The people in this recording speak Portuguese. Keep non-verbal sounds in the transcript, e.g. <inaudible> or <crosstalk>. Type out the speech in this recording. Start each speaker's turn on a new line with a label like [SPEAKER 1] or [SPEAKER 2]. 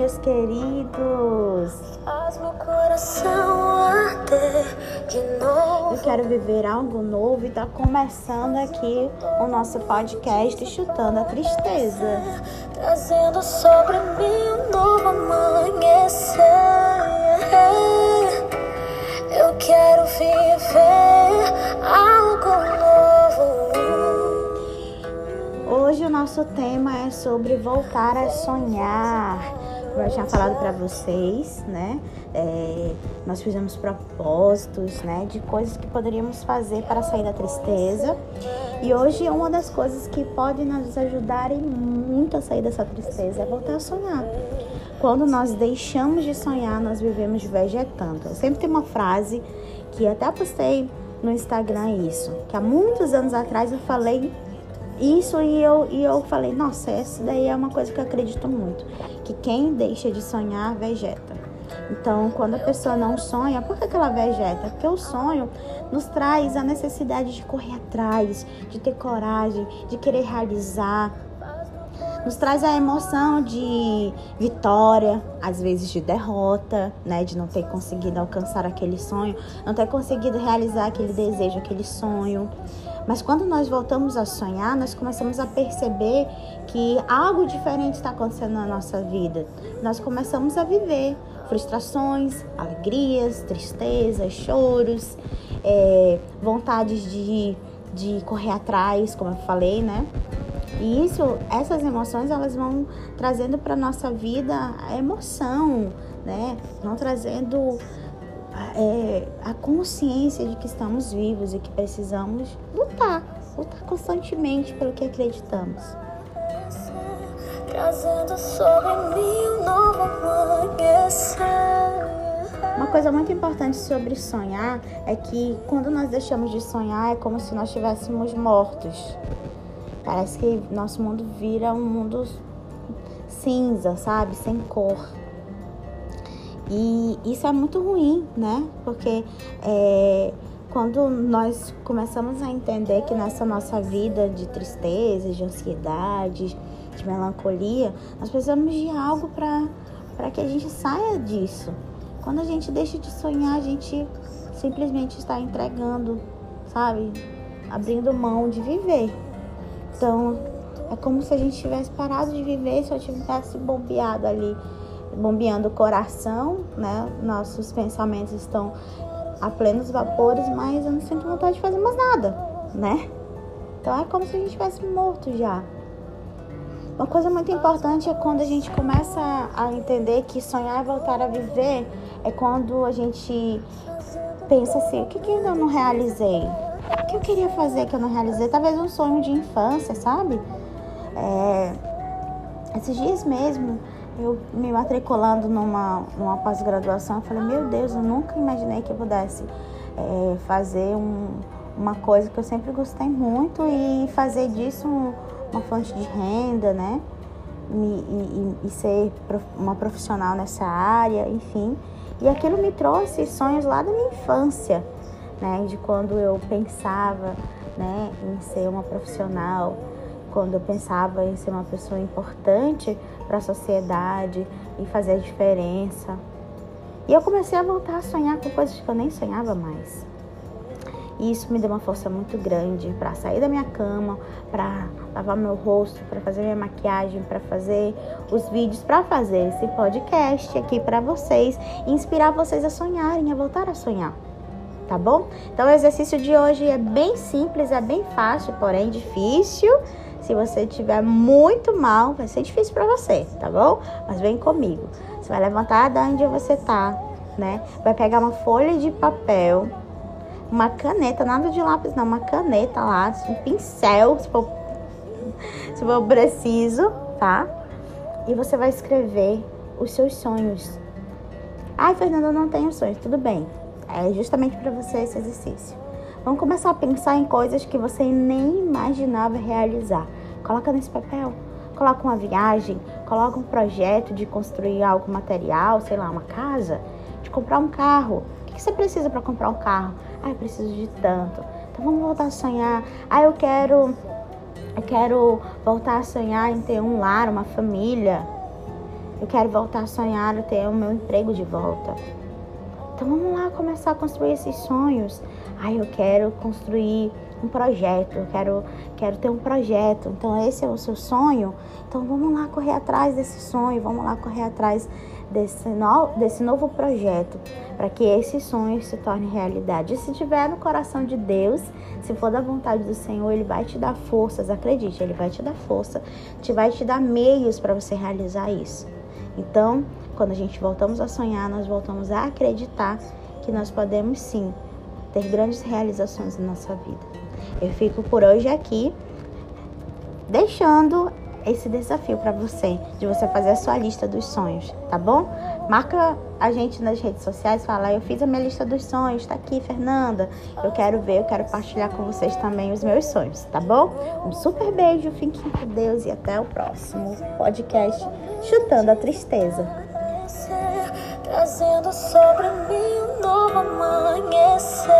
[SPEAKER 1] meus queridos!
[SPEAKER 2] Faz meu coração arder de novo.
[SPEAKER 1] Eu quero viver algo novo e tá começando aqui o nosso podcast Chutando a Tristeza.
[SPEAKER 2] Trazendo sobre mim um novo amanhecer. Eu quero viver algo novo.
[SPEAKER 1] Hoje o nosso tema é sobre voltar a sonhar. Como eu tinha falado para vocês, né? É, nós fizemos propósitos, né? De coisas que poderíamos fazer para sair da tristeza. E hoje uma das coisas que pode nos ajudar muito a sair dessa tristeza é voltar a sonhar. Quando nós deixamos de sonhar, nós vivemos vegetando. Eu sempre tem uma frase que até postei no Instagram isso, que há muitos anos atrás eu falei isso e eu, e eu falei, nossa, essa daí é uma coisa que eu acredito muito. Que quem deixa de sonhar, vegeta. Então, quando a pessoa não sonha, por que, que ela vegeta? Porque o sonho nos traz a necessidade de correr atrás, de ter coragem, de querer realizar. Nos traz a emoção de vitória, às vezes de derrota, né? De não ter conseguido alcançar aquele sonho, não ter conseguido realizar aquele desejo, aquele sonho. Mas quando nós voltamos a sonhar, nós começamos a perceber que algo diferente está acontecendo na nossa vida. Nós começamos a viver frustrações, alegrias, tristezas, choros, é, vontades de, de correr atrás, como eu falei, né? E isso, essas emoções, elas vão trazendo para nossa vida a emoção, né? Vão trazendo é, a consciência de que estamos vivos e que precisamos lutar, lutar constantemente pelo que acreditamos.
[SPEAKER 2] Trazendo sobre mim um novo amanhecer.
[SPEAKER 1] Uma coisa muito importante sobre sonhar é que quando nós deixamos de sonhar é como se nós estivéssemos mortos. Parece que nosso mundo vira um mundo cinza, sabe? Sem cor. E isso é muito ruim, né? Porque é, quando nós começamos a entender que nessa nossa vida de tristeza, de ansiedade, de melancolia, nós precisamos de algo para que a gente saia disso. Quando a gente deixa de sonhar, a gente simplesmente está entregando, sabe? Abrindo mão de viver. Então, é como se a gente tivesse parado de viver e só tivesse bombeado ali bombeando o coração, né? Nossos pensamentos estão a plenos vapores, mas eu não sinto vontade de fazer mais nada, né? Então é como se a gente tivesse morto já. Uma coisa muito importante é quando a gente começa a entender que sonhar e voltar a viver é quando a gente pensa assim, o que, que eu não realizei? O que eu queria fazer que eu não realizei? Talvez um sonho de infância, sabe? É, esses dias mesmo eu me matriculando numa, numa pós-graduação, eu falei, meu Deus, eu nunca imaginei que eu pudesse é, fazer um, uma coisa que eu sempre gostei muito e fazer disso um, uma fonte de renda, né? E, e, e, ser uma profissional nessa área, enfim. E aquilo me trouxe sonhos lá da minha infância, né? De quando eu pensava né, em ser uma profissional, quando eu pensava em ser uma pessoa importante para a sociedade e fazer a diferença. E eu comecei a voltar a sonhar com coisas que eu nem sonhava mais. E isso me deu uma força muito grande para sair da minha cama, para lavar meu rosto, para fazer minha maquiagem, para fazer os vídeos, para fazer esse podcast aqui para vocês inspirar vocês a sonharem, a voltar a sonhar. Tá bom? Então o exercício de hoje é bem simples, é bem fácil, porém difícil. Se você estiver muito mal, vai ser difícil para você, tá bom? Mas vem comigo. Você vai levantar da onde você tá, né? Vai pegar uma folha de papel, uma caneta, nada de lápis não, uma caneta lá, um pincel, se for, <laughs> se for preciso, tá? E você vai escrever os seus sonhos. Ai, Fernanda, eu não tenho sonhos. Tudo bem. É justamente para você esse exercício. Vamos começar a pensar em coisas que você nem imaginava realizar. Coloca nesse papel. Coloca uma viagem, coloca um projeto de construir algo material, sei lá, uma casa, de comprar um carro. O que você precisa para comprar um carro? Ah, eu preciso de tanto. Então vamos voltar a sonhar. Ah, eu quero eu quero voltar a sonhar em ter um lar, uma família. Eu quero voltar a sonhar, ter o meu emprego de volta. Então vamos lá começar a construir esses sonhos. Ai, eu quero construir um projeto, eu quero, quero ter um projeto. Então esse é o seu sonho. Então vamos lá correr atrás desse sonho, vamos lá correr atrás desse, no, desse novo projeto, para que esse sonho se torne realidade. E se tiver no coração de Deus, se for da vontade do Senhor, Ele vai te dar forças, acredite, Ele vai te dar força, te vai te dar meios para você realizar isso. Então, quando a gente voltamos a sonhar, nós voltamos a acreditar que nós podemos sim ter grandes realizações na nossa vida. Eu fico por hoje aqui, deixando esse desafio para você, de você fazer a sua lista dos sonhos, tá bom? Marca a gente nas redes sociais, fala, eu fiz a minha lista dos sonhos, tá aqui, Fernanda. Eu quero ver, eu quero partilhar com vocês também os meus sonhos, tá bom? Um super beijo, fiquem com Deus e até o próximo podcast Chutando a Tristeza
[SPEAKER 2] trazendo sobre mim um novo amanhecer.